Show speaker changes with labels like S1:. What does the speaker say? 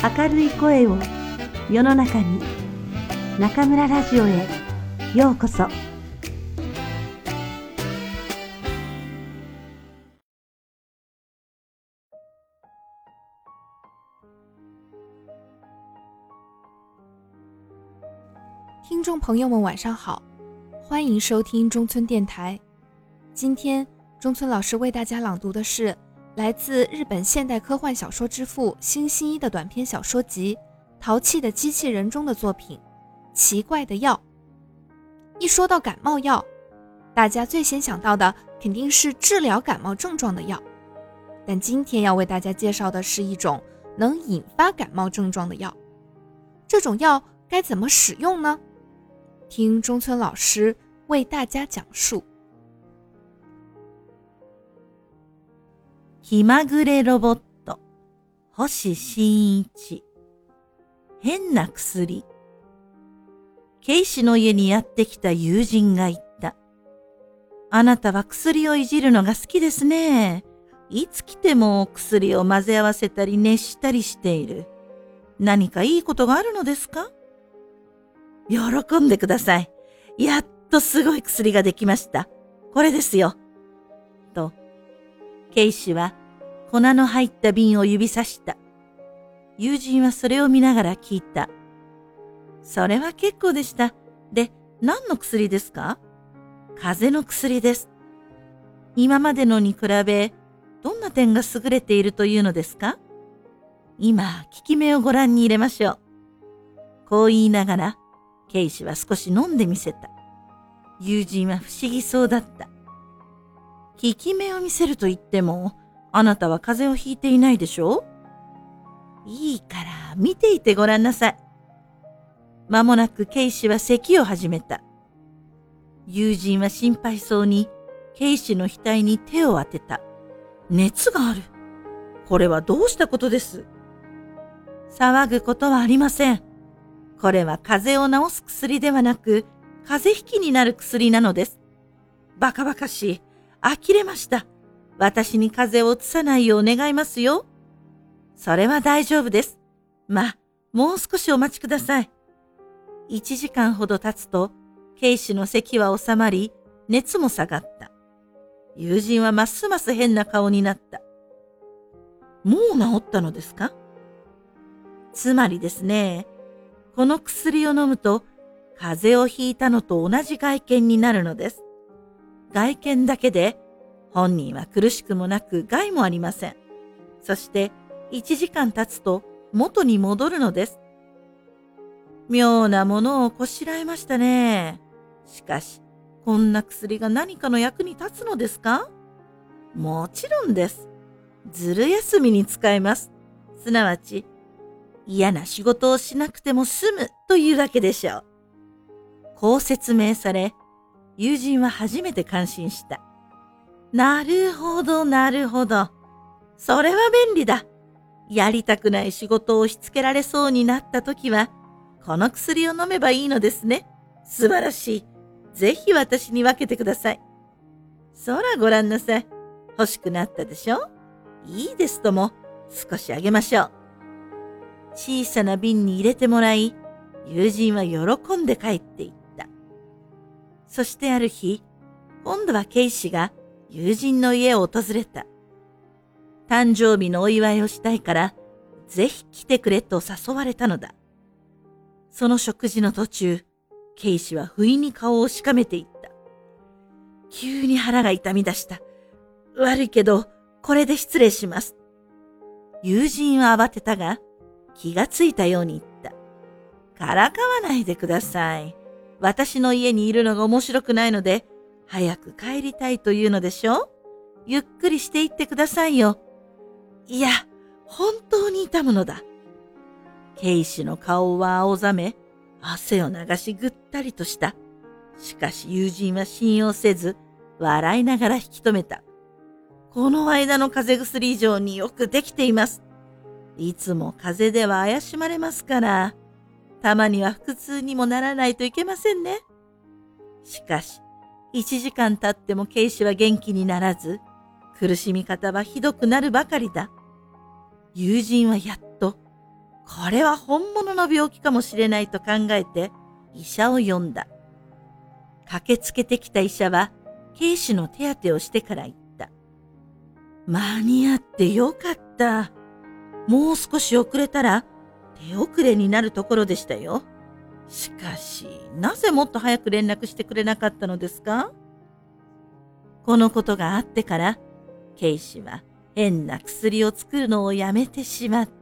S1: 明るい声を世の中に中村ラジオへようこそ
S2: 听众朋友们，晚上好，欢迎收听中村电台。今天中村老师为大家朗读的是来自日本现代科幻小说之父星新一的短篇小说集《淘气的机器人》中的作品《奇怪的药》。一说到感冒药，大家最先想到的肯定是治疗感冒症状的药，但今天要为大家介绍的是一种能引发感冒症状的药。这种药该怎么使用呢？听中村老师为大家讲述。
S3: 気まぐれロボット、星新一。変な薬。ケイシの家にやってきた友人が言った。あなたは薬をいじるのが好きですね。いつ来ても薬を混ぜ合わせたり熱したりしている。何かいいことがあるのですか？喜んでください。やっとすごい薬ができました。これですよ。と、ケイシは粉の入った瓶を指さした。友人はそれを見ながら聞いた。それは結構でした。で、何の薬ですか？風邪の薬です。今までのに比べ、どんな点が優れているというのですか？今、効き目をご覧に入れましょう。こう言いながら、ケイシは少し飲んでみせた。友人は不思議そうだった。効き目を見せると言っても、あなたは風邪をひいていないでしょ？いいから見ていてごらんなさい。まもなくケイシは咳を始めた。友人は心配そうにケイシの額に手を当てた。熱がある。これはどうしたことです？騒ぐことはありません。これは風邪を治す薬ではなく、風邪ひきになる薬なのです。バカバカしい。呆れました。私に風邪をうつさないよう願いますよ。それは大丈夫です。まあ、もう少しお待ちください。一時間ほど経つと、警視の咳は収まり、熱も下がった。友人はますます変な顔になった。もう治ったのですか？つまりですね、この薬を飲むと、風邪をひいたのと同じ外見になるのです。外見だけで、本人は苦しくもなく害もありません。そして、1時間経つと元に戻るのです。妙なものをこしらえましたね。しかし、こんな薬が何かの役に立つのですか？もちろんです。ずる休みに使えます。すなわち、嫌な仕事をしなくても済むというわけでしょう。こう説明され、友人は初めて感心した。なるほど、なるほど。それは便利だ。やりたくない仕事を押し付けられそうになった時は、この薬を飲めばいいのですね。素晴らしい。ぜひ私に分けてください。そらご覧なさい。欲しくなったでしょ？いいですとも、少しあげましょう。小さな瓶に入れてもらい、友人は喜んで帰っていった。そしてある日、今度はケイシが友人の家を訪れた。誕生日のお祝いをしたいから、ぜひ来てくれと誘われたのだ。その食事の途中、ケイシは不意に顔をしかめていった。急に腹が痛み出した。悪いけど、これで失礼します。友人は慌てたが、気がついたように言った。からかわないでください。私の家にいるのが面白くないので、早く帰りたいというのでしょ？ゆっくりしていってくださいよ。いや、本当に痛むのだ。ケイシの顔は青ざめ、汗を流しぐったりとした。しかし友人は信用せず、笑いながら引き止めた。この間の風邪薬以上によくできています。いつも風邪では怪しまれますから、たまには腹痛にもならないといけませんね。しかし、一時間経っても警視は元気にならず、苦しみ方はひどくなるばかりだ。友人はやっと、これは本物の病気かもしれないと考えて医者を呼んだ。駆けつけてきた医者は、警視の手当てをしてから言った。間に合ってよかった。もう少し遅れたら手遅れになるところでしたよ。しかし、なぜもっと早く連絡してくれなかったのですか？このことがあってから、ケイシは変な薬を作るのをやめてしまった。